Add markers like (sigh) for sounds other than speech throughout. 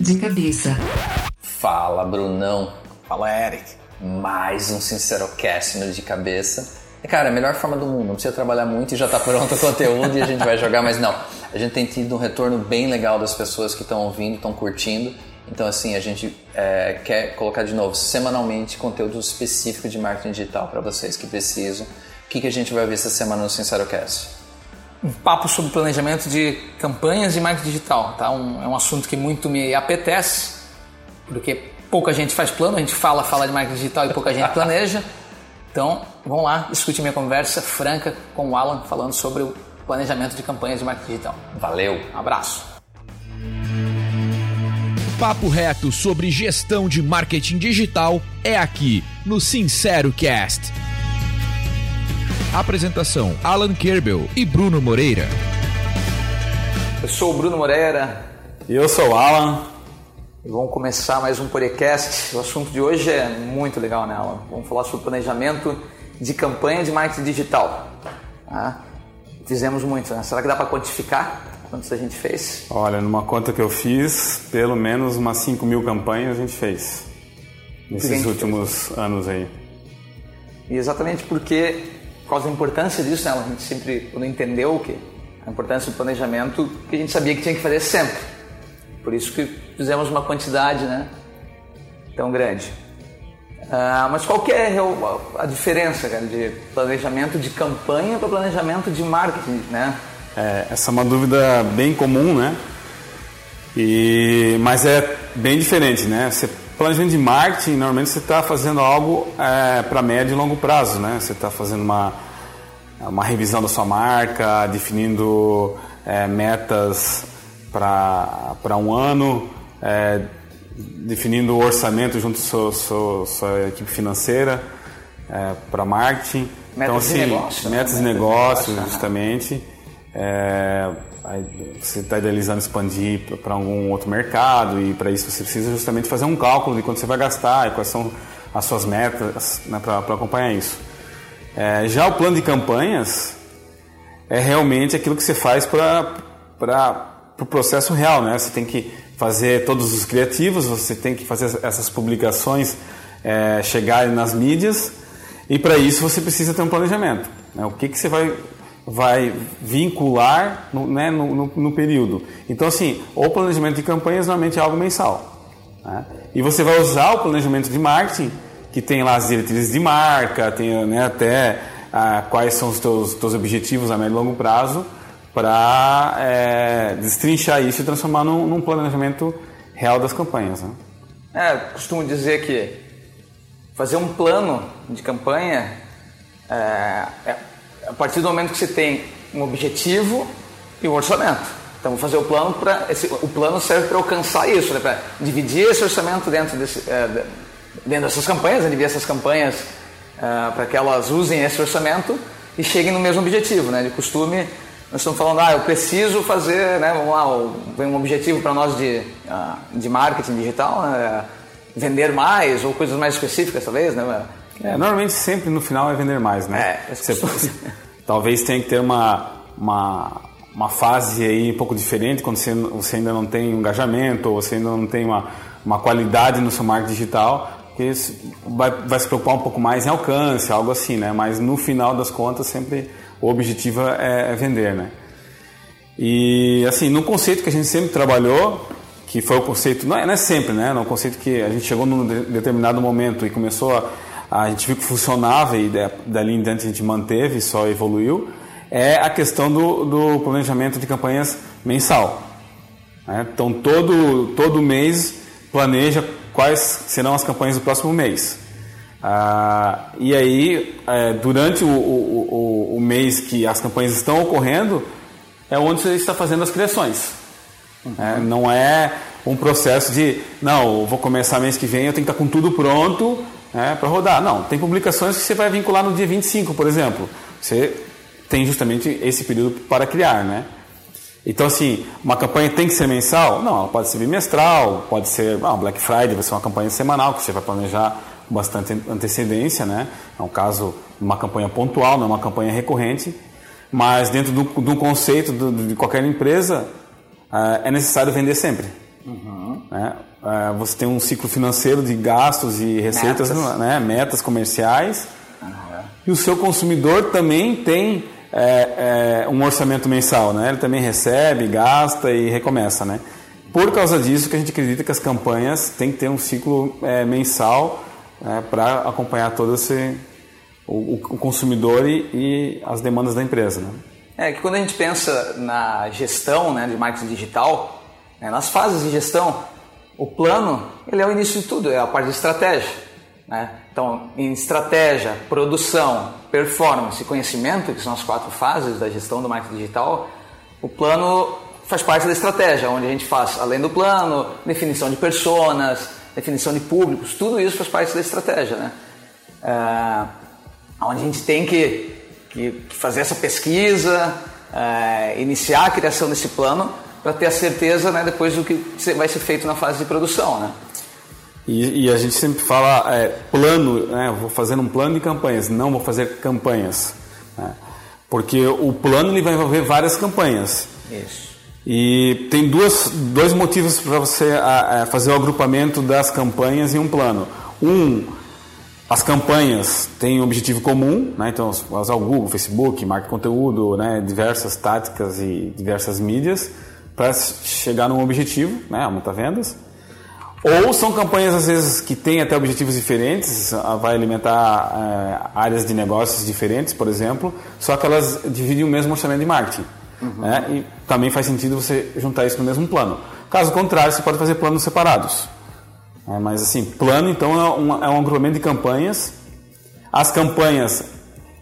de cabeça. Fala, Brunão. Fala, Eric. Mais um Sincerocast no de cabeça. Cara, é a melhor forma do mundo. Não precisa trabalhar muito e já está pronto o conteúdo e a gente vai jogar, mas não. A gente tem tido um retorno bem legal das pessoas que estão ouvindo, estão curtindo. Então, assim, a gente é, quer colocar de novo semanalmente conteúdo específico de marketing digital para vocês que precisam. O que, que a gente vai ver essa semana no Sincerocast? Um papo sobre planejamento de campanhas de marketing digital. Tá? Um, é um assunto que muito me apetece, porque pouca gente faz plano, a gente fala, fala de marketing digital e pouca gente planeja. Então, vamos lá, escute minha conversa franca com o Alan falando sobre o planejamento de campanhas de marketing digital. Valeu, um abraço. Papo reto sobre gestão de marketing digital é aqui no Sincero Cast. Apresentação: Alan Kerbel e Bruno Moreira. Eu sou o Bruno Moreira. E eu sou o Alan. E vamos começar mais um podcast. O assunto de hoje é muito legal, né, Alan? Vamos falar sobre planejamento de campanha de marketing digital. Ah, fizemos muito, né? Será que dá para quantificar quantos a gente fez? Olha, numa conta que eu fiz, pelo menos umas 5 mil campanhas a gente fez nesses últimos fez? anos aí. E exatamente porque, causa da importância disso, né, a gente sempre, quando entendeu o que a importância do planejamento, que a gente sabia que tinha que fazer sempre. Por isso que fizemos uma quantidade né, tão grande. Uh, mas qual que é a diferença cara, de planejamento de campanha para planejamento de marketing, né? É, essa é uma dúvida bem comum, né? E, mas é bem diferente, né? Você, planejamento de marketing, normalmente você está fazendo algo é, para médio e longo prazo, né? Você está fazendo uma, uma revisão da sua marca, definindo é, metas para um ano, é, definindo o orçamento junto com sua, sua, sua equipe financeira é, para marketing. Metas então, assim, de negócio. Né? Metas de negócio, justamente. É, você está idealizando expandir para algum outro mercado e para isso você precisa justamente fazer um cálculo de quanto você vai gastar e quais são as suas metas né, para acompanhar isso. É, já o plano de campanhas é realmente aquilo que você faz para o pro processo real, né? Você tem que fazer todos os criativos, você tem que fazer essas publicações é, chegarem nas mídias e para isso você precisa ter um planejamento. Né? O que, que você vai vai vincular no, né, no, no, no, período. Então, assim, o planejamento de campanhas normalmente é algo mensal. Né? E você vai usar o planejamento de marketing, que tem lá as diretrizes de marca, tem né, até ah, quais são os teus, teus objetivos a médio e longo prazo, para é, destrinchar isso e transformar num, num, planejamento real das campanhas. Né? É, costumo dizer que fazer um plano de campanha é, é a partir do momento que você tem um objetivo e um orçamento. Então, vou fazer o plano para. O plano serve para alcançar isso, né? para dividir esse orçamento dentro, desse, é, dentro dessas campanhas, né? dividir essas campanhas é, para que elas usem esse orçamento e cheguem no mesmo objetivo. Né? De costume, nós estamos falando, ah, eu preciso fazer, né? vamos lá, vem um objetivo para nós de, uh, de marketing digital, né? Vender mais ou coisas mais específicas, talvez, né? É, normalmente sempre no final é vender mais, né? É, você, (laughs) talvez tenha que ter uma, uma, uma fase aí um pouco diferente quando você, você ainda não tem engajamento ou você ainda não tem uma, uma qualidade no seu marketing digital, que vai, vai se preocupar um pouco mais em alcance, algo assim, né? Mas no final das contas sempre o objetivo é, é vender, né? E assim, no conceito que a gente sempre trabalhou, que foi o conceito, não é, não é sempre, né? No conceito que a gente chegou num determinado momento e começou a a gente viu que funcionava e dali em diante a gente manteve, só evoluiu, é a questão do, do planejamento de campanhas mensal. Né? Então, todo, todo mês planeja quais serão as campanhas do próximo mês. Ah, e aí, é, durante o, o, o, o, mês que as campanhas estão ocorrendo, é onde você está fazendo as criações. Uhum. É, não é um processo de, não, vou começar mês que vem, eu tenho que estar com tudo pronto né, para rodar. Não, tem publicações que você vai vincular no dia 25, por exemplo. Você tem justamente esse período para criar, né? Então, assim, uma campanha tem que ser mensal? Não, ela pode ser bimestral, pode ser. Ah, Black Friday vai ser uma campanha semanal, que você vai planejar bastante antecedência, né? É um caso uma campanha pontual, não é uma campanha recorrente. Mas dentro do, do conceito do, de qualquer empresa, uh, é necessário vender sempre. Uhum. né? É, você tem um ciclo financeiro de gastos e receitas, metas, né? metas comerciais. Uhum. E o seu consumidor também tem é, é, um orçamento mensal, né? Ele também recebe, gasta e recomeça, né? Por causa disso que a gente acredita que as campanhas têm que ter um ciclo é, mensal né, para acompanhar todo esse o, o consumidor e, e, as demandas da empresa. Né? É que quando a gente pensa na gestão né, de marketing digital, né, nas fases de gestão, o plano ele é o início de tudo, é a parte de estratégia. Né? Então, em estratégia, produção, performance e conhecimento, que são as quatro fases da gestão do marketing digital, o plano faz parte da estratégia, onde a gente faz, além do plano, definição de personas, definição de públicos, tudo isso faz parte da estratégia, né? É, onde a gente tem que, que fazer essa pesquisa, é, iniciar a criação desse plano para ter a certeza né, depois do que vai ser feito na fase de produção, né? E, e a gente sempre fala é, plano, né? Vou fazer um plano de campanhas, não vou fazer campanhas, né? porque o plano ele vai envolver várias campanhas. Isso. E tem duas, dois motivos para você a, a fazer o agrupamento das campanhas em um plano. Um, as campanhas têm um objetivo comum, né? então usar o Google, Facebook, marca conteúdo, né? diversas táticas e diversas mídias para chegar num objetivo, né? aumentar vendas. Ou são campanhas às vezes que têm até objetivos diferentes, vai alimentar é, áreas de negócios diferentes, por exemplo, só que elas dividem o mesmo orçamento de marketing. Uhum. Né? E também faz sentido você juntar isso no mesmo plano. Caso contrário, você pode fazer planos separados. É, mas assim, plano então é um, é um agrupamento de campanhas. As campanhas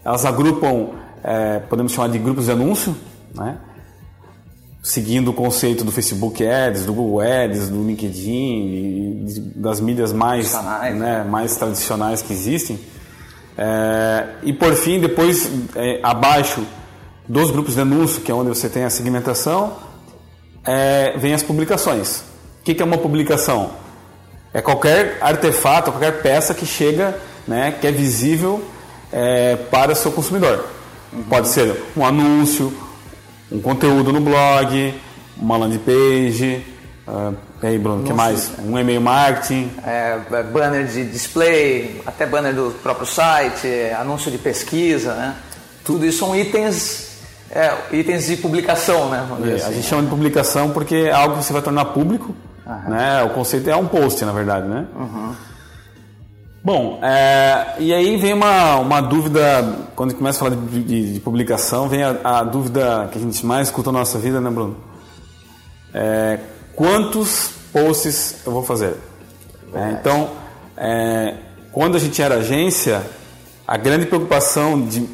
elas agrupam, é, podemos chamar de grupos de anúncio, né? seguindo o conceito do Facebook Ads, do Google Ads, do LinkedIn, das mídias mais, né, mais tradicionais que existem. É, e por fim, depois é, abaixo dos grupos de anúncio, que é onde você tem a segmentação, é, vem as publicações. O que, que é uma publicação? É qualquer artefato, qualquer peça que chega, né, que é visível é, para o seu consumidor. Uhum. Pode ser um anúncio, um conteúdo no blog, uma landing page, uh, e aí, Bruno, o que mais? Um e-mail marketing? É, é, banner de display, até banner do próprio site, anúncio de pesquisa, né? Tudo isso são itens é, itens de publicação, né? É, assim. A gente chama de publicação porque é algo que você vai tornar público. Uhum. Né? O conceito é um post, na verdade, né? Uhum. Bom, é, e aí vem uma, uma dúvida, quando começa a falar de, de, de publicação, vem a, a, dúvida que a gente mais escuta na nossa vida, né, Bruno? É, quantos posts eu vou fazer? É, então, é, quando a gente era agência, a grande preocupação de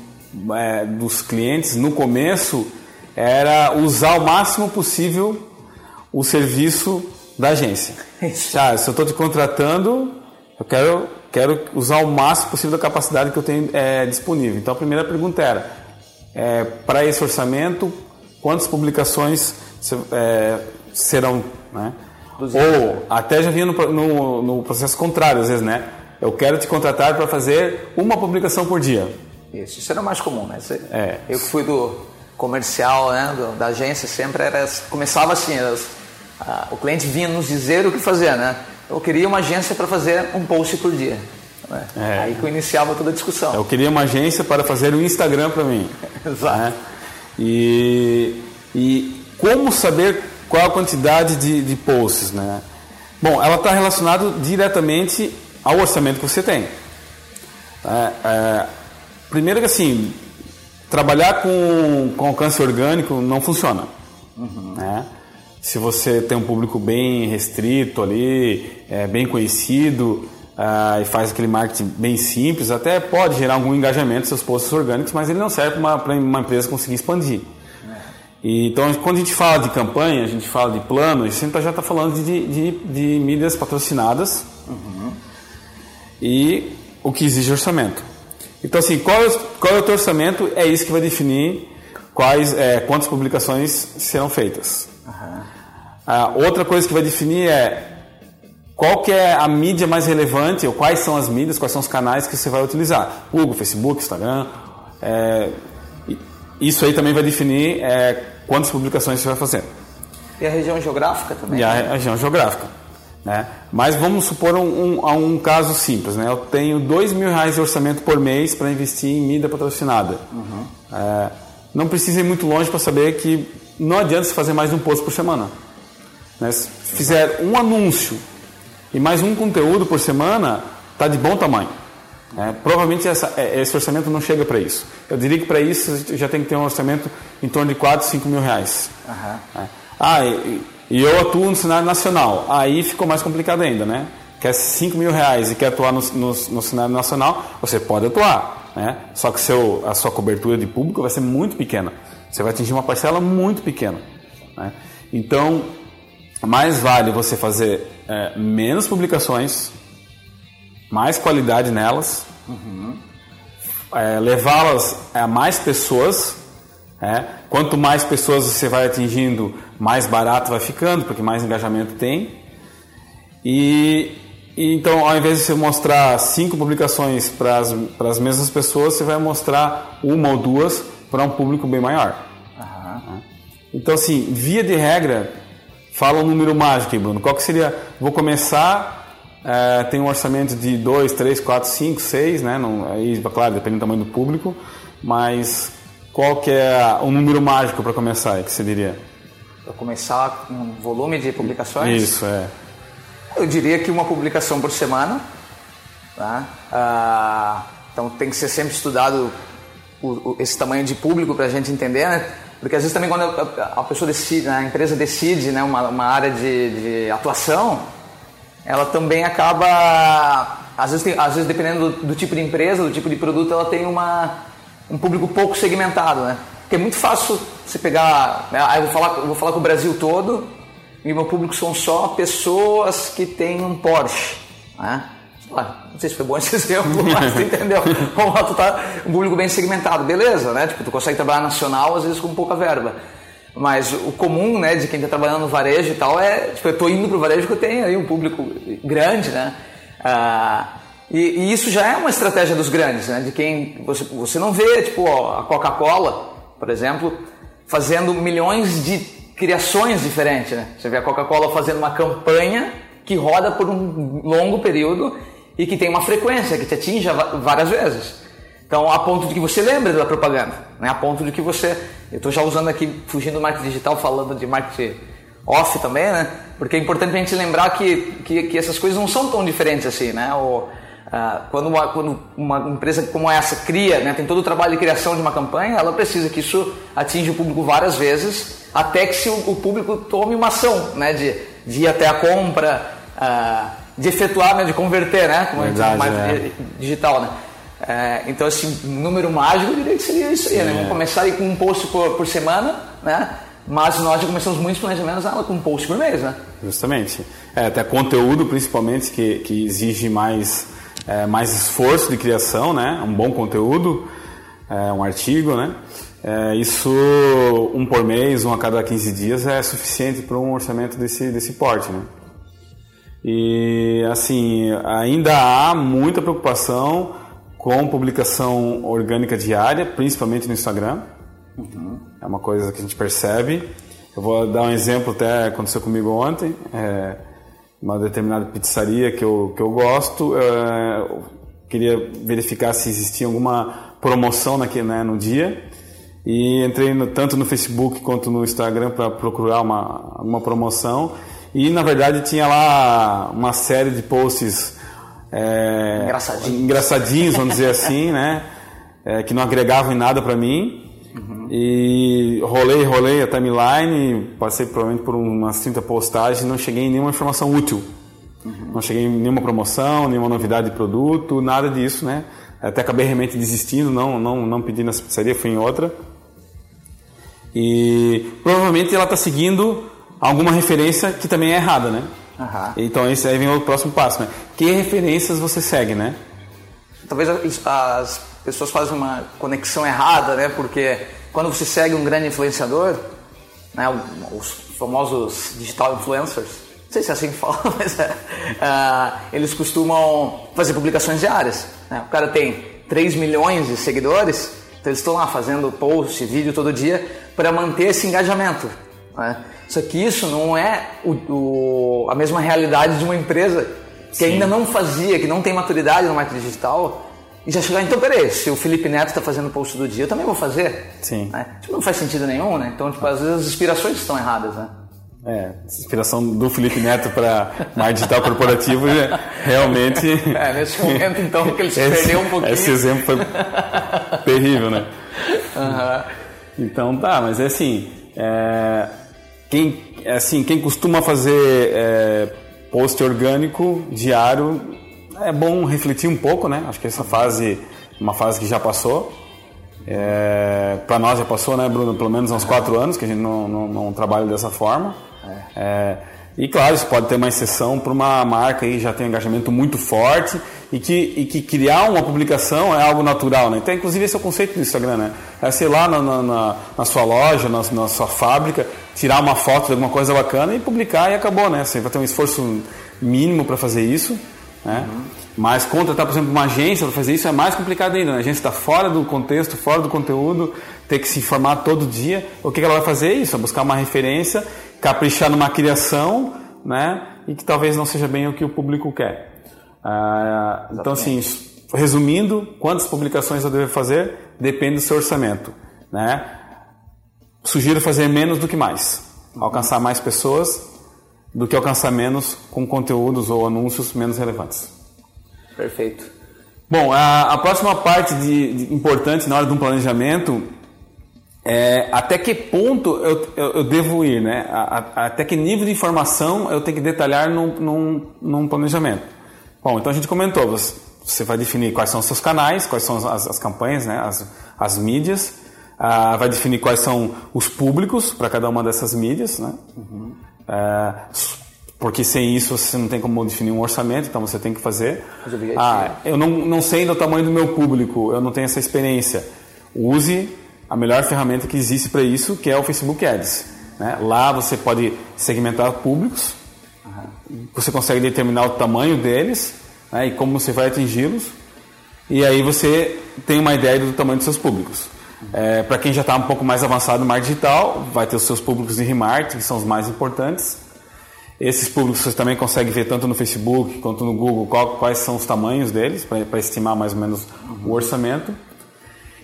é, dos clientes no começo era usar o máximo possível o serviço da agência. Ah, se eu estou te contratando, eu quero, quero usar o máximo possível da capacidade que eu tenho é, disponível. Então a primeira pergunta era: é, para esse orçamento, quantas publicações é, serão? Né? Ou até já vinha no, no, no processo contrário, às vezes, né? Eu quero te contratar para fazer uma publicação por dia. Isso, isso era mais comum, né? Você, é. Eu que fui do comercial, né, do, da agência, sempre era, começava assim, a, o cliente vinha nos dizer o que fazer, né? Eu queria uma agência para fazer um post por dia. Né? É. Aí que eu iniciava toda a discussão. Eu queria uma agência para fazer um Instagram para mim. (laughs) Exato. Né? E, e como saber qual a quantidade de, de posts, né? Bom, ela está relacionada diretamente ao orçamento que você tem. É, é, Primeiro que assim, trabalhar com, com alcance orgânico não funciona. Uhum. Né? Se você tem um público bem restrito ali, é, bem conhecido uh, e faz aquele marketing bem simples, até pode gerar algum engajamento seus posts orgânicos, mas ele não serve para uma, uma, empresa conseguir expandir. É. E, então, quando a gente fala de campanha, a gente fala de plano, a gente sempre já está falando de, de, de, mídias patrocinadas uhum. e o que exige orçamento. Então, assim, qual é, qual é o teu orçamento? É isso que vai definir quais, é, quantas publicações serão feitas. Uhum. Ah, outra coisa que vai definir é qual que é a mídia mais relevante, ou quais são as mídias, quais são os canais que você vai utilizar. Google, Facebook, Instagram. É, isso aí também vai definir é, quantas publicações você vai fazer. E a região geográfica também? E a, região geográfica. Né? Mas vamos supor um, um, um, caso simples. Né? Eu tenho dois mil reais de orçamento por mês para investir em mídia patrocinada. Uhum. É, não precisa ir muito longe para saber que não adianta se fazer mais de um post por semana. Né? Se fizer um anúncio e mais um conteúdo por semana, está de bom tamanho. É, provavelmente essa, é, esse orçamento não chega para isso. Eu diria que para isso já tem que ter um orçamento em torno de 4, 5 mil reais. Uhum. É. Ah, e, e, eu atuo no cenário nacional. Aí ficou mais complicado ainda, né? Quer 5 mil reais e quer atuar no, no, no cenário nacional, você pode atuar. Né? Só que seu, a sua cobertura de público vai ser muito pequena. Você vai atingir uma parcela muito pequena. Né? Então, mais vale você fazer é, menos publicações, mais qualidade nelas, uhum. é, levá-las a mais pessoas. É, quanto mais pessoas você vai atingindo, mais barato vai ficando, porque mais engajamento tem. E, e então, ao invés de você mostrar cinco publicações para as mesmas pessoas, você vai mostrar uma ou duas para um público bem maior. Uhum. Então, assim, via de regra, fala um número mágico, Bruno. Qual que seria? Vou começar é, tem um orçamento de 2, 3, 4, 5, 6, né? Não, aí, claro, depende do tamanho do público, mas qual que é o número mágico para começar, que você diria? Para começar um volume de publicações? Isso, é. Eu diria que uma publicação por semana. Tá? Ah, então tem que ser sempre estudado o, o, esse tamanho de público para a gente entender, né? Porque às vezes também quando a, pessoa decide, né, a empresa decide né, uma, uma área de, de atuação, ela também acaba, às vezes, tem, às vezes dependendo do, do, tipo de empresa, do tipo de produto, ela tem uma, um público pouco segmentado, né? Porque é muito fácil você pegar, né? eu vou falar, eu vou falar com o Brasil todo e meu público são só pessoas que têm um Porsche, né? Não sei se foi bom esse (laughs) exemplo, mas tu entendeu? Como tu tá um público bem segmentado, beleza, né? Tipo, tu consegue trabalhar nacional às vezes com pouca verba. Mas o comum, né, de quem está trabalhando no varejo e tal, é, tipo, eu estou indo para o varejo que eu tenho aí um público grande, né? Ah, e, e, isso já é uma estratégia dos grandes, né? De quem você, você não vê, tipo, a Coca-Cola, por exemplo, fazendo milhões de criações diferentes, né? Você vê a Coca-Cola fazendo uma campanha que roda por um longo período e que tem uma frequência que te atinja várias vezes. Então, a ponto de que você lembre da propaganda, né? a ponto de que você. Eu estou já usando aqui, fugindo do marketing digital, falando de marketing off também, né? Porque é importante a gente lembrar que, que, que essas coisas não são tão diferentes assim, né? O, ah, quando, uma, quando uma empresa como essa cria, né, tem todo o trabalho de criação de uma campanha, ela precisa que isso atinja o público várias vezes, até que se o, o público tome uma ação, né? De, de ir até a compra, ah, de efetuar, né, de converter, né? Como Verdade, a gente é. digital, né? É, então, assim, número mágico eu diria que seria isso aí, né? Vamos é. começar aí com um post por, por semana, né? Mas nós já começamos muitos planejamentos ah, com um post por mês, né? Justamente. É, até conteúdo, principalmente, que, que exige mais, é, mais esforço de criação, né? Um bom conteúdo, é, um artigo, né? É, isso, um por mês, um a cada 15 dias, é suficiente para um orçamento desse, desse porte, né? E, assim, ainda há muita preocupação com publicação orgânica diária, principalmente no Instagram. Uhum. É uma coisa que a gente percebe. Eu vou dar um exemplo, até aconteceu comigo ontem. É, uma determinada pizzaria que eu, que eu gosto, é, eu queria verificar se existia alguma promoção naquele, né, no dia. E entrei no, tanto no Facebook quanto no Instagram para procurar uma, uma promoção. E na verdade tinha lá uma série de posts é, engraçadinhos. engraçadinhos, vamos dizer (laughs) assim, né? É, que não agregavam em nada para mim. Uhum. E rolei, rolei a timeline, passei provavelmente por umas 30 postagens e não cheguei em nenhuma informação útil. Uhum. Não cheguei em nenhuma promoção, nenhuma novidade de produto, nada disso, né? Até acabei realmente desistindo, não, não, não pedi nessa pizzaria, fui em outra. E provavelmente ela está seguindo alguma referência que também é errada, né? Uhum. Então esse aí vem o próximo passo, né? Que referências você segue, né? Talvez as pessoas fazem uma conexão errada, né? Porque quando você segue um grande influenciador, né? Os famosos digital influencers, não sei se é assim que (laughs) fala, mas é, uh, eles costumam fazer publicações diárias. Né? O cara tem 3 milhões de seguidores, então eles estão lá fazendo post, vídeo todo dia para manter esse engajamento. Né? Só que isso não é o, o, a mesma realidade de uma empresa que Sim. ainda não fazia, que não tem maturidade no marketing digital, e já chegar, então peraí, se o Felipe Neto está fazendo o post do dia, eu também vou fazer. Sim. Né? Tipo, não faz sentido nenhum, né? Então, tipo, às vezes as inspirações estão erradas, né? É, inspiração do Felipe Neto para mais digital corporativo realmente. (laughs) É, nesse momento então que ele se esse, perdeu um pouquinho. Esse exemplo foi terrível, né? Uhum. Então tá, mas é assim, é, quem, é assim, quem costuma fazer é, post orgânico diário é bom refletir um pouco, né? Acho que essa fase, uma fase que já passou. É, para nós já passou, né, Bruno? Pelo menos uns quatro anos que a gente não, não, não trabalha dessa forma. É, e claro, isso pode ter uma exceção para uma marca que já tem um engajamento muito forte e que, e que criar uma publicação é algo natural, né? Então, inclusive, esse é o conceito do Instagram, né? É sei lá na, na, na sua loja, na, na, sua fábrica, tirar uma foto de alguma coisa bacana e publicar e acabou, né? Você vai ter um esforço mínimo para fazer isso, né? Uhum. Mas contratar, por exemplo, uma agência para fazer isso é mais complicado ainda. Né? A agência está fora do contexto, fora do conteúdo, ter que se informar todo dia. O que ela vai fazer? Isso, é buscar uma referência caprichar numa criação, né? E que talvez não seja bem o que o público quer. Ah, então, assim, resumindo, quantas publicações eu devo fazer? Depende do seu orçamento, né? Sugiro fazer menos do que mais. Alcançar mais pessoas do que alcançar menos com conteúdos ou anúncios menos relevantes. Perfeito. Bom, a, a próxima parte de, de importante na hora de um planejamento é, até que ponto eu, eu, eu devo ir, né? A, a, até que nível de informação eu tenho que detalhar num, num, num, planejamento. Bom, então a gente comentou, você, você vai definir quais são os seus canais, quais são as, as campanhas, né? as, as mídias, ah, vai definir quais são os públicos para cada uma dessas mídias, né? Uhum. É, porque sem isso você não tem como definir um orçamento, então você tem que fazer. Ah, eu não, não sei do tamanho do meu público, eu não tenho essa experiência. Use a melhor ferramenta que existe para isso, que é o Facebook Ads. Né? Lá você pode segmentar públicos, você consegue determinar o tamanho deles né? e como você vai atingi-los, e aí você tem uma ideia do tamanho dos seus públicos. É, para quem já está um pouco mais avançado no marketing digital, vai ter os seus públicos de remarketing, que são os mais importantes. Esses públicos você também consegue ver tanto no Facebook quanto no Google qual, quais são os tamanhos deles, para estimar mais ou menos o orçamento.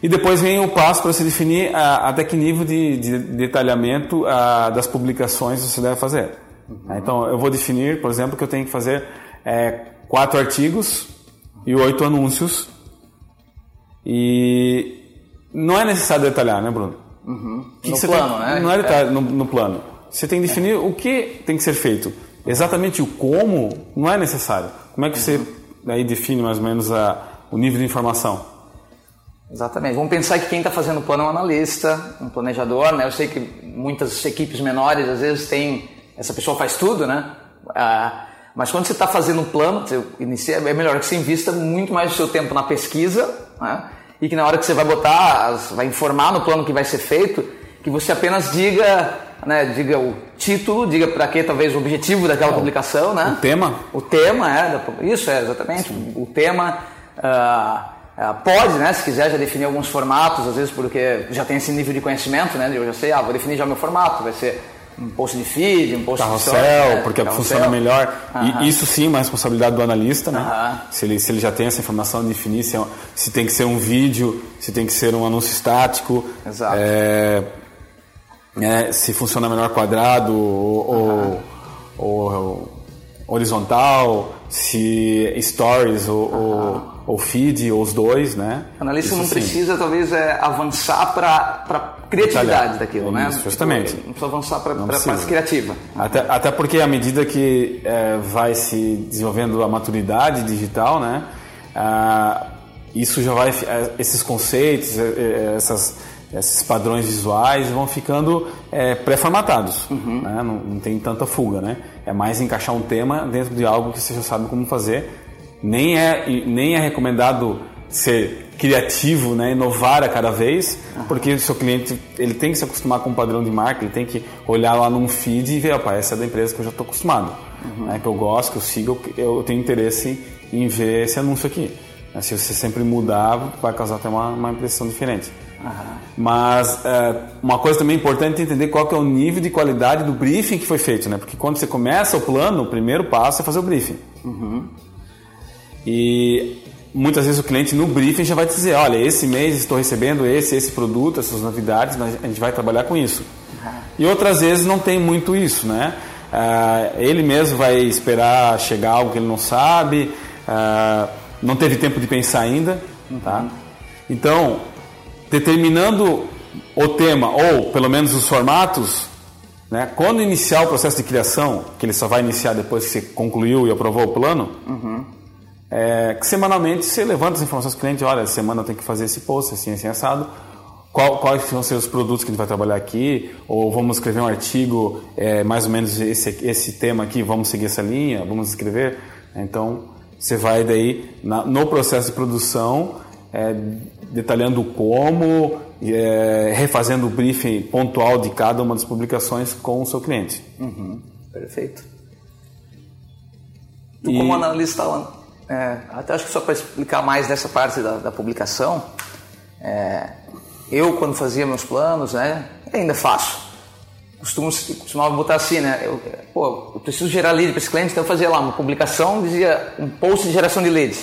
E depois vem o passo para você definir a, até que nível de, de detalhamento a, das publicações você deve fazer. Uhum. Então, eu vou definir, por exemplo, que eu tenho que fazer é, quatro artigos e oito anúncios. E não é necessário detalhar, né, Bruno? Uhum. no plano, tem, né? Não é detalhar é. no, no, plano. Você tem que definir é. o que tem que ser feito. Exatamente o como não é necessário. Como é que você aí define mais ou menos a, o nível de informação? Exatamente. Vamos pensar que quem está fazendo o plano é um analista, um planejador, né? Eu sei que muitas equipes menores às vezes tem essa pessoa faz tudo, né? Ah, mas quando você está fazendo um plano, inicia, é melhor que você invista muito mais o seu tempo na pesquisa, né? E que na hora que você vai botar, vai informar no plano que vai ser feito, que você apenas diga, né? Diga o título, diga para que talvez o objetivo daquela publicação, né? O tema. O tema é, isso é exatamente. Sim. O tema. Uh, pode, né, se quiser, já definir alguns formatos, às vezes porque já tem esse nível de conhecimento, né? Eu já sei, ah, vou definir já o meu formato, vai ser um post de feed, um post carrossel, de story, né? porque carrossel. funciona melhor. E isso sim é uma responsabilidade do analista, né? Se, ele, se ele já tem essa informação, definir se, é, se tem que ser um vídeo, se tem que ser um anúncio estático. Exato. É, é, se funciona melhor quadrado ou, ou, ou horizontal, se stories ou, ou, ou, feed, ou os dois, né? O analista Isso não sim. precisa, talvez, é, avançar para criatividade daquilo, né? Isso, justamente. Não precisa avançar para a parte criativa. Até, até porque à medida que é, vai se desenvolvendo a maturidade digital, né? Ah, isso já vai, é, esses conceitos, é, é, essas esses padrões visuais vão ficando é, pré-formatados, uhum. né? não, não, tem tanta fuga, né? É mais encaixar um tema dentro de algo que você já sabe como fazer. Nem é, nem é recomendado ser criativo, né? inovar a cada vez, uhum. porque o seu cliente ele tem que se acostumar com um padrão de marca, ele tem que olhar lá num feed e ver, opa, essa é da empresa que eu já estou acostumado, uhum. né? que eu gosto, que eu sigo, eu tenho interesse em ver esse anúncio aqui. Se você sempre mudar, vai causar até uma, uma impressão diferente. Mas é, uma coisa também importante é entender qual que é o nível de qualidade do briefing que foi feito, né? Porque quando você começa o plano, o primeiro passo é fazer o briefing. Uhum. E muitas vezes o cliente no briefing já vai dizer, olha, esse mês estou recebendo esse, esse produto, essas novidades, mas a gente vai trabalhar com isso. E outras vezes não tem muito isso, né? Ah, ele mesmo vai esperar chegar algo que ele não sabe, ah, não teve tempo de pensar ainda, tá? Então, determinando o tema ou pelo menos os formatos, né? Quando iniciar o processo de criação, que ele só vai iniciar depois que você concluiu e aprovou o plano, é, que semanalmente você levanta as informações do cliente, olha, essa semana eu tenho que fazer esse post, assim, assim, assado. Qual, quais vão ser os produtos que a gente vai trabalhar aqui? Ou vamos escrever um artigo, é, mais ou menos esse, esse tema aqui, vamos seguir essa linha, vamos escrever. Então, você vai daí, na, no processo de produção, é, detalhando como, é, refazendo o briefing pontual de cada uma das publicações com o seu cliente. Perfeito. Tu E- como analista, Alan, é, até acho que só para explicar mais dessa parte da, da publicação, é, eu quando fazia meus planos, né, ainda faço. Costumo, costumava botar assim, né? Eu, pô, eu preciso gerar lead para esse cliente, então eu fazia lá uma publicação, dizia um post de geração de lead.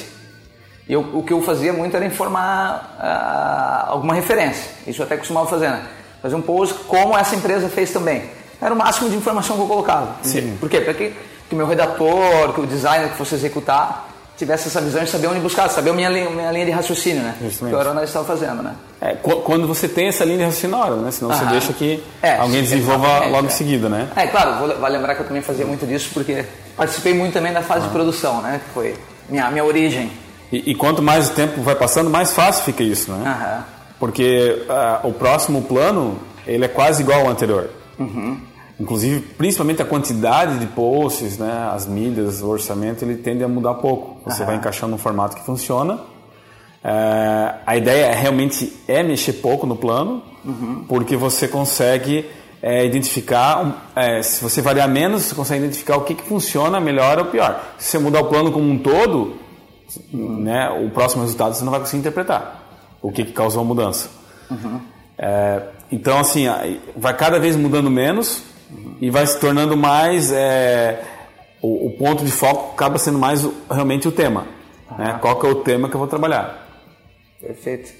E eu, o que eu fazia muito era informar ah, alguma referência. Isso eu até costumava fazer, né? Fazer um post como essa empresa fez também. Era o máximo de informação que eu colocava. Sim. Por quê? Para que, que o meu redator, que o designer que fosse executar tivesse essa visão de saber onde buscar, saber a minha, linha- minha linha de raciocínio, né? Justamente. Que o Aeronauta estava fazendo, né? É, qu- quando você tem essa linha de raciocínio na hora, né? Senão você deixa que É, alguém desenvolva logo em é. seguida, né? É, claro, vou, vale lembrar que eu também fazia muito disso porque participei muito também da fase de produção, né? Que foi minha, minha origem. E, e quanto mais o tempo vai passando, mais fácil fica isso, né? Aham. Porque ah, o próximo plano, ele é quase igual ao anterior. Inclusive, principalmente a quantidade de posts, né, as milhas, o orçamento, ele tende a mudar pouco. Você vai encaixando um formato que funciona. É, a ideia é, realmente é mexer pouco no plano, porque você consegue é, identificar, é, se você variar menos, você consegue identificar o que, que funciona melhor ou pior. Se você mudar o plano como um todo, né, o próximo resultado você não vai conseguir interpretar o que, que causou a mudança. É, então, assim, vai cada vez mudando menos e vai se tornando mais. é, o, o ponto de foco acaba sendo mais realmente o tema. Né? Qual que é o tema que eu vou trabalhar? Perfeito.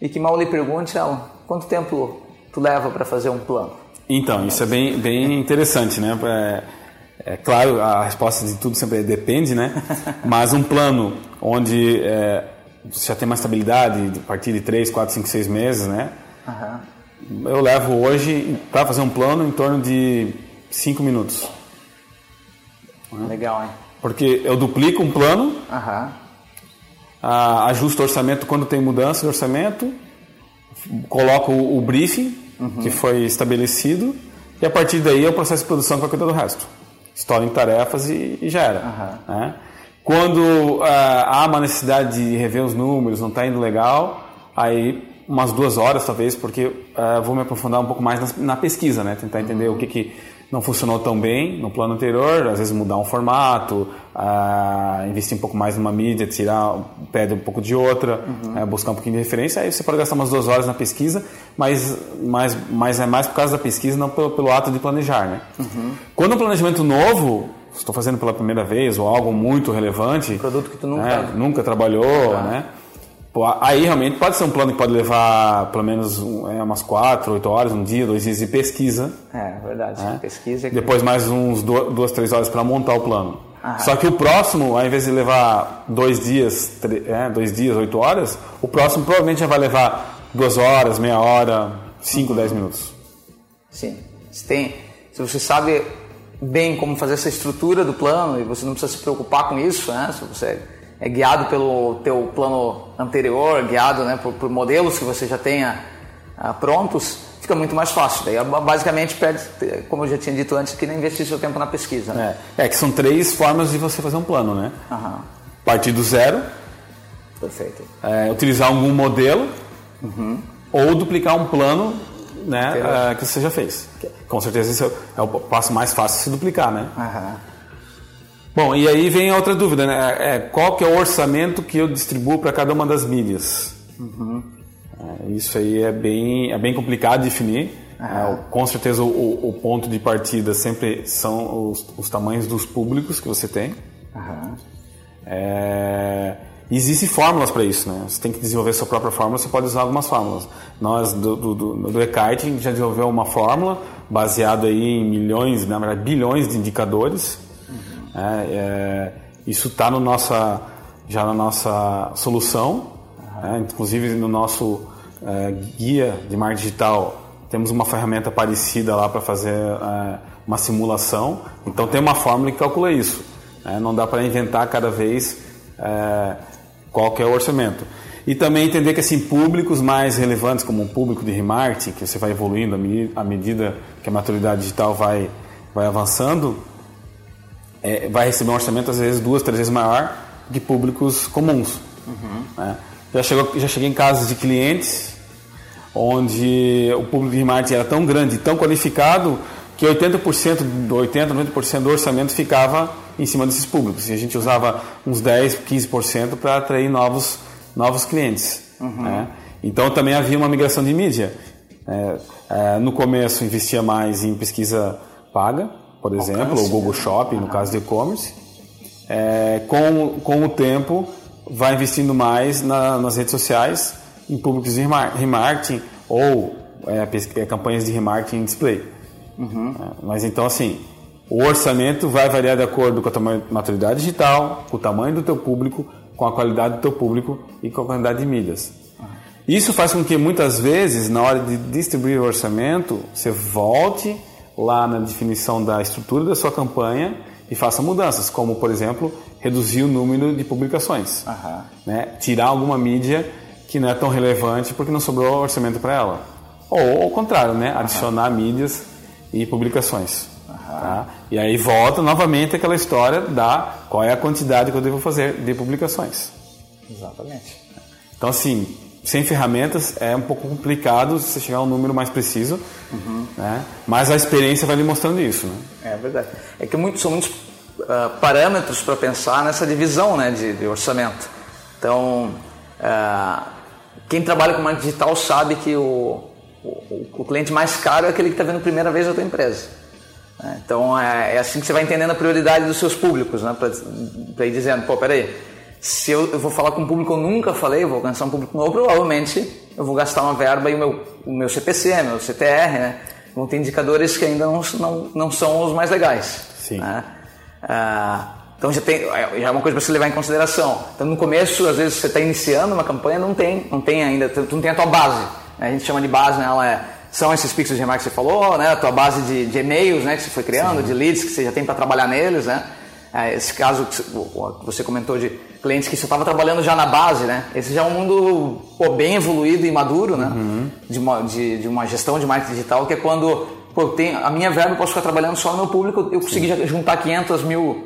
E que mal lhe pergunte, Alan, quanto tempo tu leva para fazer um plano? Então, isso é bem, bem interessante, né? É, é claro, a resposta de tudo sempre é depende, né? (laughs) Mas um plano onde é, você já tem uma estabilidade a partir de 3, 4, 5, 6 meses, né? Aham. Eu levo hoje, para fazer um plano, em torno de 5 minutos. Legal, hein? Porque eu duplico um plano, ajusto o orçamento quando tem mudança de orçamento, coloco o, o briefing que foi estabelecido e a partir daí é o processo de produção que vai cuidar do resto. Estouro em tarefas e, e já era. né? Quando ah, há uma necessidade de rever os números, não está indo legal, aí umas duas horas talvez, porque ah, vou me aprofundar um pouco mais na, na pesquisa, né? tentar entender o que, que não funcionou tão bem no plano anterior, às vezes mudar um formato, ah, investir um pouco mais numa mídia, tirar um pé de um pouco de outra, eh, buscar um pouquinho de referência. Aí você pode gastar umas duas horas na pesquisa, mas, mas, mas é mais por causa da pesquisa, não pelo, pelo ato de planejar. Né? Quando é um planejamento novo, estou fazendo pela primeira vez, ou algo muito relevante, produto que tu nunca- né, nunca trabalhou, né? Aí realmente pode ser um plano que pode levar pelo menos um, é, umas quatro, oito horas, um dia, dois dias de pesquisa. É, verdade. né? Pesquisa. que- Depois mais uns du- duas, três horas para montar o plano. Só que o próximo, ao invés de levar dois dias, é, dois dias, oito horas, o próximo provavelmente já vai levar duas horas, meia hora, cinco, dez minutos. Sim. Se, tem, se você sabe bem como fazer essa estrutura do plano e você não precisa se preocupar com isso, né? Se você é guiado pelo teu plano anterior, guiado né, por, por modelos que você já tenha ah, prontos, fica muito mais fácil. Daí basicamente perde, como eu já tinha dito antes, que nem investir seu tempo na pesquisa. Né? É, é que são três formas de você fazer um plano, né? Aham. Partir do zero, Perfeito. é, utilizar algum modelo ou duplicar um plano né, é, que você já fez. Com certeza esse é o- passo mais fácil de se duplicar, né? Aham. Bom, e aí vem a outra dúvida, né? É, qual que é o orçamento que eu distribuo para cada uma das mídias? É, isso aí é bem, é bem complicado de definir. É, com certeza o, o, ponto de partida sempre são os, os tamanhos dos públicos que você tem. Uhum. É, Existem fórmulas para isso, né? Você tem que desenvolver sua própria fórmula, você pode usar algumas fórmulas. Nós, do, do, do, do e-kiting, já desenvolveu uma fórmula baseada aí em milhões, na verdade, bilhões de indicadores. Uhum. É, isso está no nossa, já na nossa solução, uhum. inclusive no nosso é, guia de marketing digital, temos uma ferramenta parecida lá para fazer é, uma simulação. Então tem uma fórmula que calcula isso. Né? Não dá para inventar cada vez é, qual que é o orçamento. E também entender que assim, públicos mais relevantes, como um público de remarketing, que você vai evoluindo à medida que a maturidade digital vai, vai avançando, é, vai receber um orçamento às vezes duas, três vezes maior que públicos comuns. Uhum. Né? Já, chegou, já cheguei em casos de clientes onde o público de remarketing era tão grande, tão qualificado, que 80%, 80, 90% do orçamento ficava em cima desses públicos. E a gente usava uns 10, 15% para atrair novos, novos clientes. Uhum. Né? Então também havia uma migração de mídia. É, é, no começo investia mais em pesquisa paga, por exemplo, ou Google Shopping, no caso de e-commerce. É, com, com o tempo, vai investindo mais na, nas redes sociais, em públicos de remarketing ou é, é, campanhas de remarketing em display. Uhum. É, mas então, assim, o orçamento vai variar de acordo com a tua maturidade digital, com o tamanho do teu público, com a qualidade do teu público e com a quantidade de mídias. Isso faz com que muitas vezes, na hora de distribuir o orçamento, você volte lá na definição da estrutura da sua campanha e faça mudanças, como, por exemplo, reduzir o número de publicações. Uhum. Né? Tirar alguma mídia que não é tão relevante porque não sobrou orçamento para ela. Ou ao contrário, né? adicionar uhum. mídias e publicações. Tá? E aí volta novamente aquela história da qual é a quantidade que eu devo fazer de publicações. Exatamente. Então, assim, sem ferramentas é um pouco complicado você chegar a um número mais preciso, uhum. né? mas a experiência vai lhe mostrando isso. Né? É verdade. É que são muitos uh, parâmetros para pensar nessa divisão né, de, de orçamento. Então, uh, quem trabalha com marketing digital sabe que o, o, o cliente mais caro é aquele que está vendo a primeira vez a tua empresa. Né? Então é, é, assim que você vai entendendo a prioridade dos seus públicos, né? para ir dizendo, pô, peraí, se eu, eu, vou falar com um público que eu nunca falei, eu vou alcançar um público novo, provavelmente eu vou gastar uma verba e o meu, o meu CPC, meu CTR, né? vão ter indicadores que ainda não, não, não são os mais legais. Sim. Né? Ah, então já, tem, já é uma coisa para se levar em consideração. Então no começo, às vezes você está iniciando uma campanha, não tem, não tem ainda, tu não tem a tua base. Né? A gente chama de base, né? ela é são esses pixels de remarketing que você falou, né? A tua base de, de e-mails, né? Que você foi criando, Sim. de leads que você já tem para trabalhar neles, né? É, esse caso que você comentou de clientes que você estava trabalhando já na base, né? Esse já é um mundo pô, bem evoluído e maduro, né? Uhum. De, uma, de, de, uma gestão de marketing digital, que é quando pô, tem, a minha verba eu posso ficar trabalhando só no meu público, eu consegui juntar 500 mil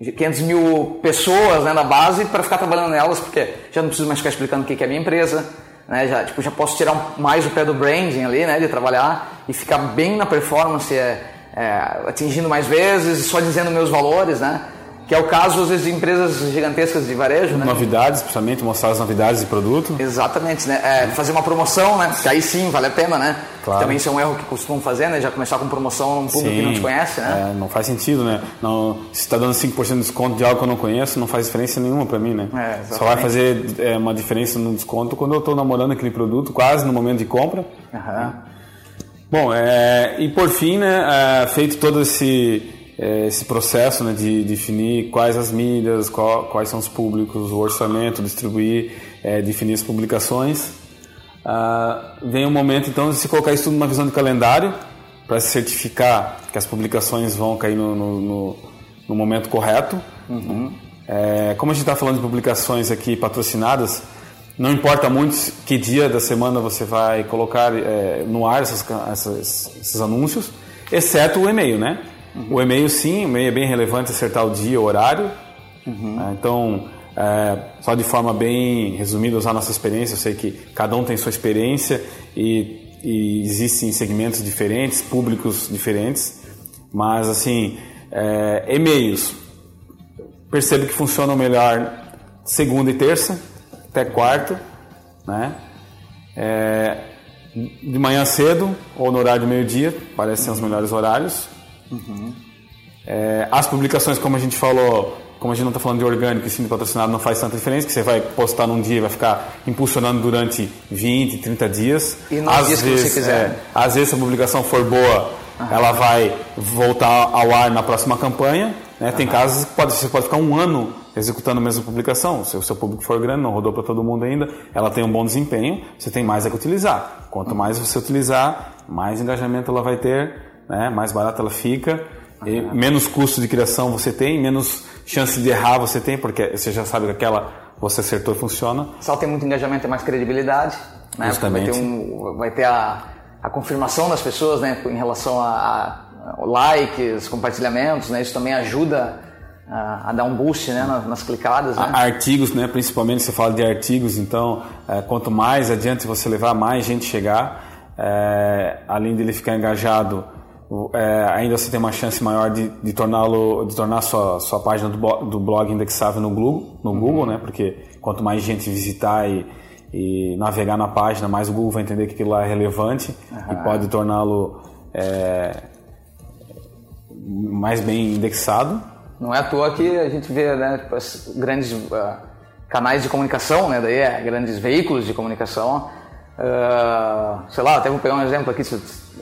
500 mil pessoas né, na base para ficar trabalhando nelas, porque já não preciso mais ficar explicando o que é a minha empresa, né? Já, tipo, já posso tirar mais o pé do branding ali, né? De trabalhar e ficar bem na performance, é, é, atingindo mais vezes, só dizendo meus valores, né? Que é o caso, às vezes, de empresas gigantescas de varejo, né? Novidades, principalmente, mostrar as novidades de produto. Exatamente, né? É, fazer uma promoção, né? Que aí sim, vale a pena, né? Claro. Também isso é um erro que costumam fazer, né? Já começar com promoção num público sim, que não te conhece, né? É, não faz sentido, né? Não, se está dando 5% de desconto de algo que eu não conheço, não faz diferença nenhuma para mim, né? É, Só vai fazer é, uma diferença no desconto quando eu estou namorando aquele produto, quase no momento de compra. Uhum. Bom, é, e por fim, né, é, feito todo esse é, esse processo né, de definir quais as mídias, qual, quais são os públicos, o orçamento, distribuir, é, definir as publicações. Ah, vem o momento então de se colocar isso tudo numa visão de calendário para se certificar que as publicações vão cair no, no, no, no momento correto. Uhum. É, como a gente está falando de publicações aqui patrocinadas, não importa muito que dia da semana você vai colocar é, no ar essas, essas, esses anúncios, exceto o e-mail, né? Uhum. O e-mail, sim, o e-mail é bem relevante acertar o dia, o horário. Uhum. É, então, é, só de forma bem resumida, usar a nossa experiência. Eu sei que cada um tem sua experiência e, e existem segmentos diferentes, públicos diferentes. Mas, assim, é, e-mails, percebo que funcionam melhor segunda e terça, até quarta, né? É, de manhã cedo ou no horário do meio-dia, parecem os melhores horários. Uhum. É, as publicações, como a gente falou, como a gente não está falando de orgânico e sim de patrocinado, não faz tanta diferença, que você vai postar num dia e vai ficar impulsionando durante 20, 30 dias. E nos às dias vezes, que você quiser. É, às vezes, se a publicação for boa, ela vai voltar ao ar na próxima campanha. Né? Tem casos que pode, você pode ficar um ano executando a mesma publicação. Se o seu público for grande, não rodou para todo mundo ainda, ela tem um bom desempenho, você tem mais a que utilizar. Quanto mais você utilizar, mais engajamento ela vai ter, né? mais barata ela fica, uhum. menos custo de criação você tem, menos chance de errar você tem, porque você já sabe que aquela você acertou e funciona. Ela tem muito engajamento, tem mais credibilidade. Né? Justamente. Vai ter, um, vai ter a, a confirmação das pessoas né? em relação a, a likes, compartilhamentos, né? isso também ajuda a, a, dar um boost né, nas, nas clicadas. Né? Artigos, né, principalmente você fala de artigos, então é, quanto mais adiante você levar, mais gente chegar, é, além dele ficar engajado, é, ainda você tem uma chance maior de, de torná-lo, de tornar sua sua página do, do blog indexável no Google, no uhum. Google, né? Porque quanto mais gente visitar e, e, navegar na página, mais o Google vai entender que aquilo lá é relevante uhum. e pode torná-lo é, mais bem indexado. Não é à toa que a gente vê né, tipo, grandes uh, canais de comunicação, né? Daí é, grandes veículos de comunicação. Uh, sei lá, até vou pegar um exemplo aqui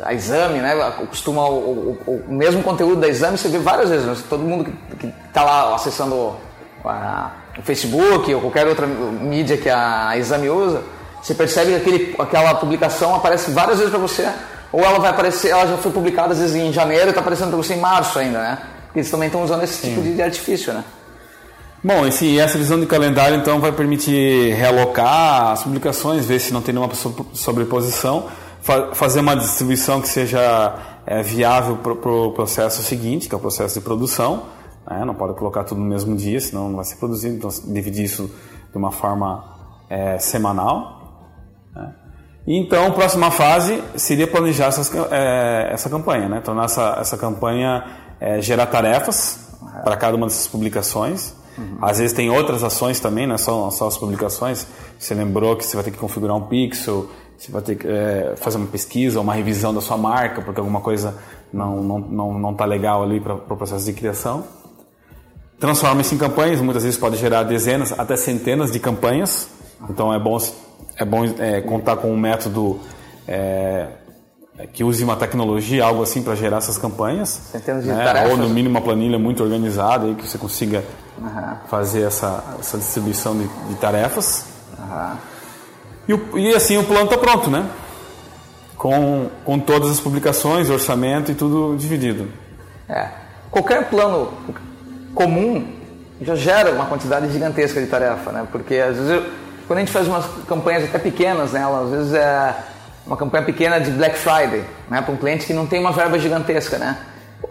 a exame, né? Costuma o, o, o, mesmo conteúdo da exame você vê várias vezes. Né? Todo mundo que está lá acessando a, o Facebook ou qualquer outra mídia que a, exame usa, você percebe que aquele, aquela publicação aparece várias vezes para você. Ou ela vai aparecer, ela já foi publicada às vezes em janeiro e está aparecendo para você em março ainda, né? Porque eles também estão usando esse Sim. tipo de artifício, né? Bom, esse, essa visão de calendário então vai permitir realocar as publicações, ver se não tem nenhuma sobreposição fa fazer uma distribuição que seja é, viável para o pro processo seguinte, que é o processo de produção. Né? Não pode colocar tudo no mesmo dia, senão não vai ser produzido. Então, dividir isso de uma forma é, semanal. Né? Então, a próxima fase seria planejar essas, é, essa campanha, né? tornar essa, essa campanha é, gerar tarefas para cada uma dessas publicações. Uhum. Às vezes tem outras ações também, não é só, só as publicações. Você lembrou que você vai ter que configurar um pixel, você vai ter que é, fazer uma pesquisa, uma revisão da sua marca, porque alguma coisa não não não não está legal ali para o pro processo de criação. Transforma isso em campanhas, muitas vezes pode gerar dezenas até centenas de campanhas. Então é bom é bom é, contar com um método é, que use uma tecnologia, algo assim, para gerar essas campanhas. Centenas de né? tarefas. Ou no mínimo uma planilha muito organizada aí que você consiga uhum. fazer essa, essa distribuição de, de tarefas. Uhum. E, e assim o plano está pronto, né? Com, com todas as publicações, orçamento e tudo dividido. É. Qualquer plano comum já gera uma quantidade gigantesca de tarefa, né? Porque às vezes, eu, quando a gente faz umas campanhas até pequenas, né? às vezes é uma campanha pequena de Black Friday, né? Para um cliente que não tem uma verba gigantesca, né?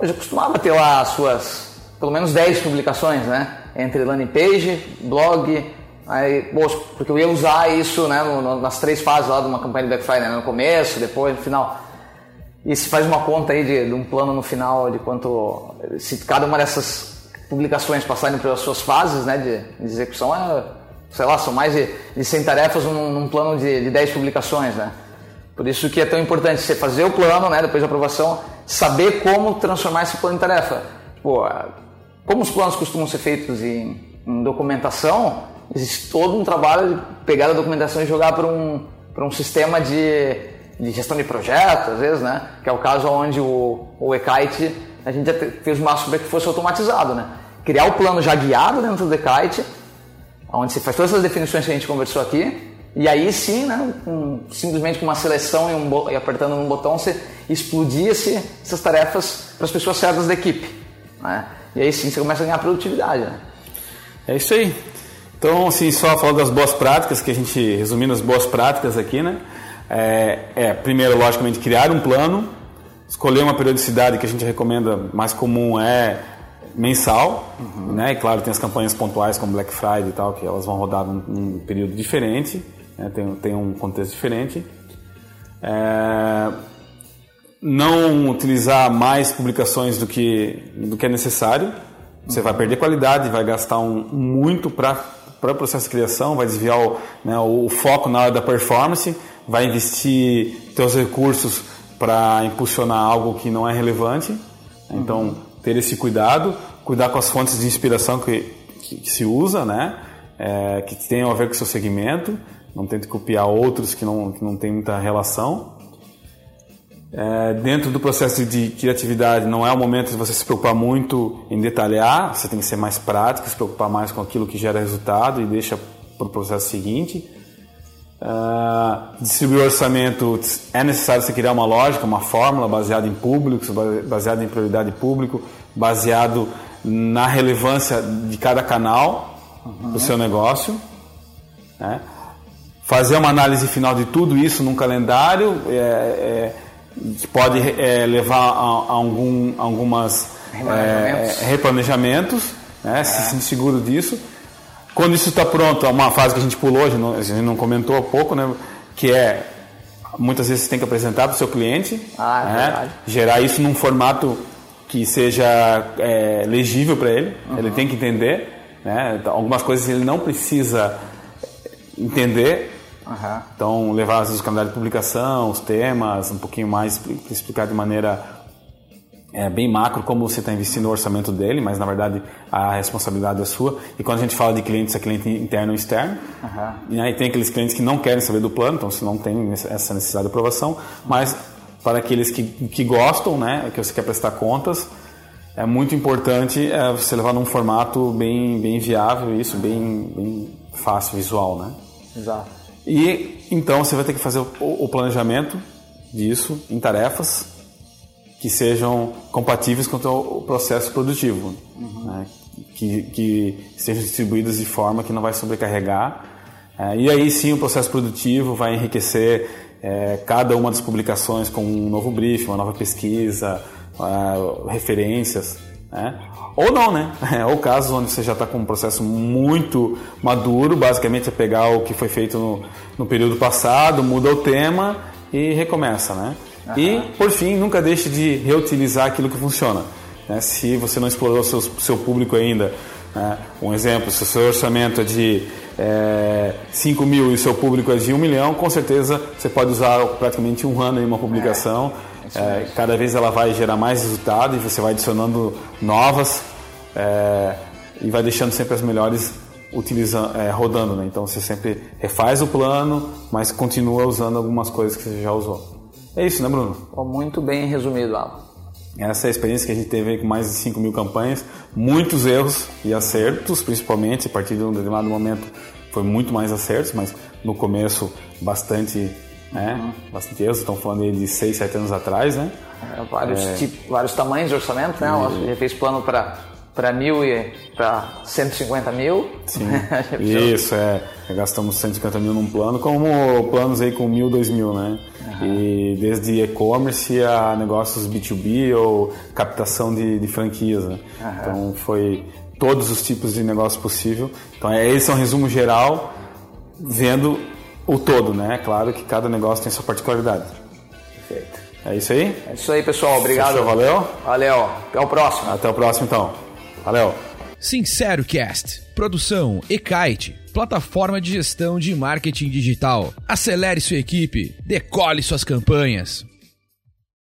Eu já costumava ter lá as suas, pelo menos 10 publicações, né? Entre landing page, blog, Aí, porque eu ia usar isso né, nas três fases lá de uma campanha de Black Friday, né, no começo, depois, no final. E se faz uma conta aí de, de, um plano no final de quanto. Se cada uma dessas publicações passarem pelas suas fases né, de, de execução, é, sei lá, são mais de, de 100 tarefas num, num plano de, de 10 publicações. Né? Por isso que é tão importante você fazer o plano, né, depois da aprovação, saber como transformar esse plano em tarefa. Pô, como os planos costumam ser feitos em, em documentação, existe todo um trabalho de pegar a documentação e jogar para um, um sistema de, de gestão de projetos, às vezes, né? Que é o caso onde o, o eKite, a gente já fez máximo para que fosse automatizado, né? Criar o plano já guiado dentro do eKite, onde você faz todas essas definições que a gente conversou aqui, e aí sim, né, um, simplesmente com uma seleção e, um, e apertando um botão, você explodia essas tarefas para as pessoas certas da equipe. Né? E aí sim você começa a ganhar produtividade. Né? É isso aí. Então, assim, só falando das boas práticas, que a gente resumindo as boas práticas aqui, né? É, é, primeiro, logicamente, criar um plano, escolher uma periodicidade que a gente recomenda mais comum é mensal, uhum. né? E claro, tem as campanhas pontuais como Black Friday e tal, que elas vão rodar num, num período diferente, né? tem, tem um contexto diferente. É, não utilizar mais publicações do que, do que é necessário. Você vai perder qualidade, vai gastar um, muito para o processo de criação, vai desviar o, né, o, foco na hora da performance, vai investir teus recursos para impulsionar algo que não é relevante. Então, ter esse cuidado, cuidar com as fontes de inspiração que, que, que se usa, né? É, que tenham a ver com o seu segmento. Não tente copiar outros que não, que não tem muita relação. É, dentro do processo de criatividade, não é o momento de você se preocupar muito em detalhar, você tem que ser mais prático, se preocupar mais com aquilo que gera resultado e deixa para o processo seguinte. Uh, distribuir orçamento é necessário você criar uma lógica, uma fórmula baseada em públicos, baseada em prioridade público, baseado na relevância de cada canal uhum. do seu negócio. Né? Fazer uma análise final de tudo isso num calendário é, é, pode é, levar a, a, algum, algumas replanejamentos, é, replanejamentos né? se sentir seguro disso quando isso está pronto, é uma fase que a gente pulou, a gente não, a gente não comentou há pouco, né? Que é muitas vezes você tem que apresentar para o seu cliente, ah, é né? gerar isso num formato que seja é, legível para ele, uhum. ele tem que entender, né? Algumas coisas ele não precisa entender, uhum. então levar às vezes o calendário de publicação, os temas, um pouquinho mais explicar de maneira é, bem macro como você está investindo no orçamento dele, mas na verdade a responsabilidade é sua. E quando a gente fala de clientes, é cliente interno ou externo. Uhum. E aí tem aqueles clientes que não querem saber do plano, então você não tem essa necessidade de aprovação. Mas para aqueles que, que gostam, né, que você quer prestar contas, é muito importante é, você levar num formato bem, bem viável, isso, bem, bem fácil, visual, né? Exato. E então você vai ter que fazer o, o planejamento disso em tarefas que sejam compatíveis com o processo produtivo, uhum. né? que, que sejam distribuídas de forma que não vai sobrecarregar. É, e aí sim o processo produtivo vai enriquecer é, cada uma das publicações com um novo briefing, uma nova pesquisa, é, referências. Né? Ou não, né? (laughs) Ou casos onde você já está com um processo muito maduro, basicamente é pegar o que foi feito no, no período passado, muda o tema e recomeça, né? Uhum. E, por fim, nunca deixe de reutilizar aquilo que funciona. Né? Se você não explorou seu, seu público ainda, né? um exemplo, se o seu orçamento é de é, 5 mil e o seu público é de 1 milhão, com certeza você pode usar praticamente um ano em uma publicação. É, é, cada vez ela vai gerar mais resultado e você vai adicionando novas é, e vai deixando sempre as melhores utilizando, é, rodando. Né? Então você sempre refaz o plano, mas continua usando algumas coisas que você já usou. É isso, né, Bruno? Muito bem resumido, Alan. Essa é a experiência que a gente teve com mais de 5 mil campanhas, muitos erros e acertos, principalmente a partir de um determinado momento foi muito mais acertos, mas no começo bastante, né, bastante erros. Estamos falando de 6, 7 anos atrás, né? É, vários, é... Tipo, vários tamanhos de orçamento, né? E... Já fez plano para para mil e para 150 mil. Sim, (laughs) isso, é. Gastamos 150 mil num plano, como planos aí com mil, dois mil, né? Uhum. E desde e-commerce a negócios B2B ou captação de, de franquias, né? Uhum. Então foi todos os tipos de negócio possível. Então é, esse é um resumo geral, vendo o todo, né? Claro que cada negócio tem sua particularidade. Perfeito. É isso aí? É isso aí, pessoal. Obrigado. Fechou, valeu? Valeu. Até o próximo. Até o próximo, então. Valeu. Sincero Cast. Produção e-kite. Plataforma de gestão de marketing digital. Acelere sua equipe. Decole suas campanhas.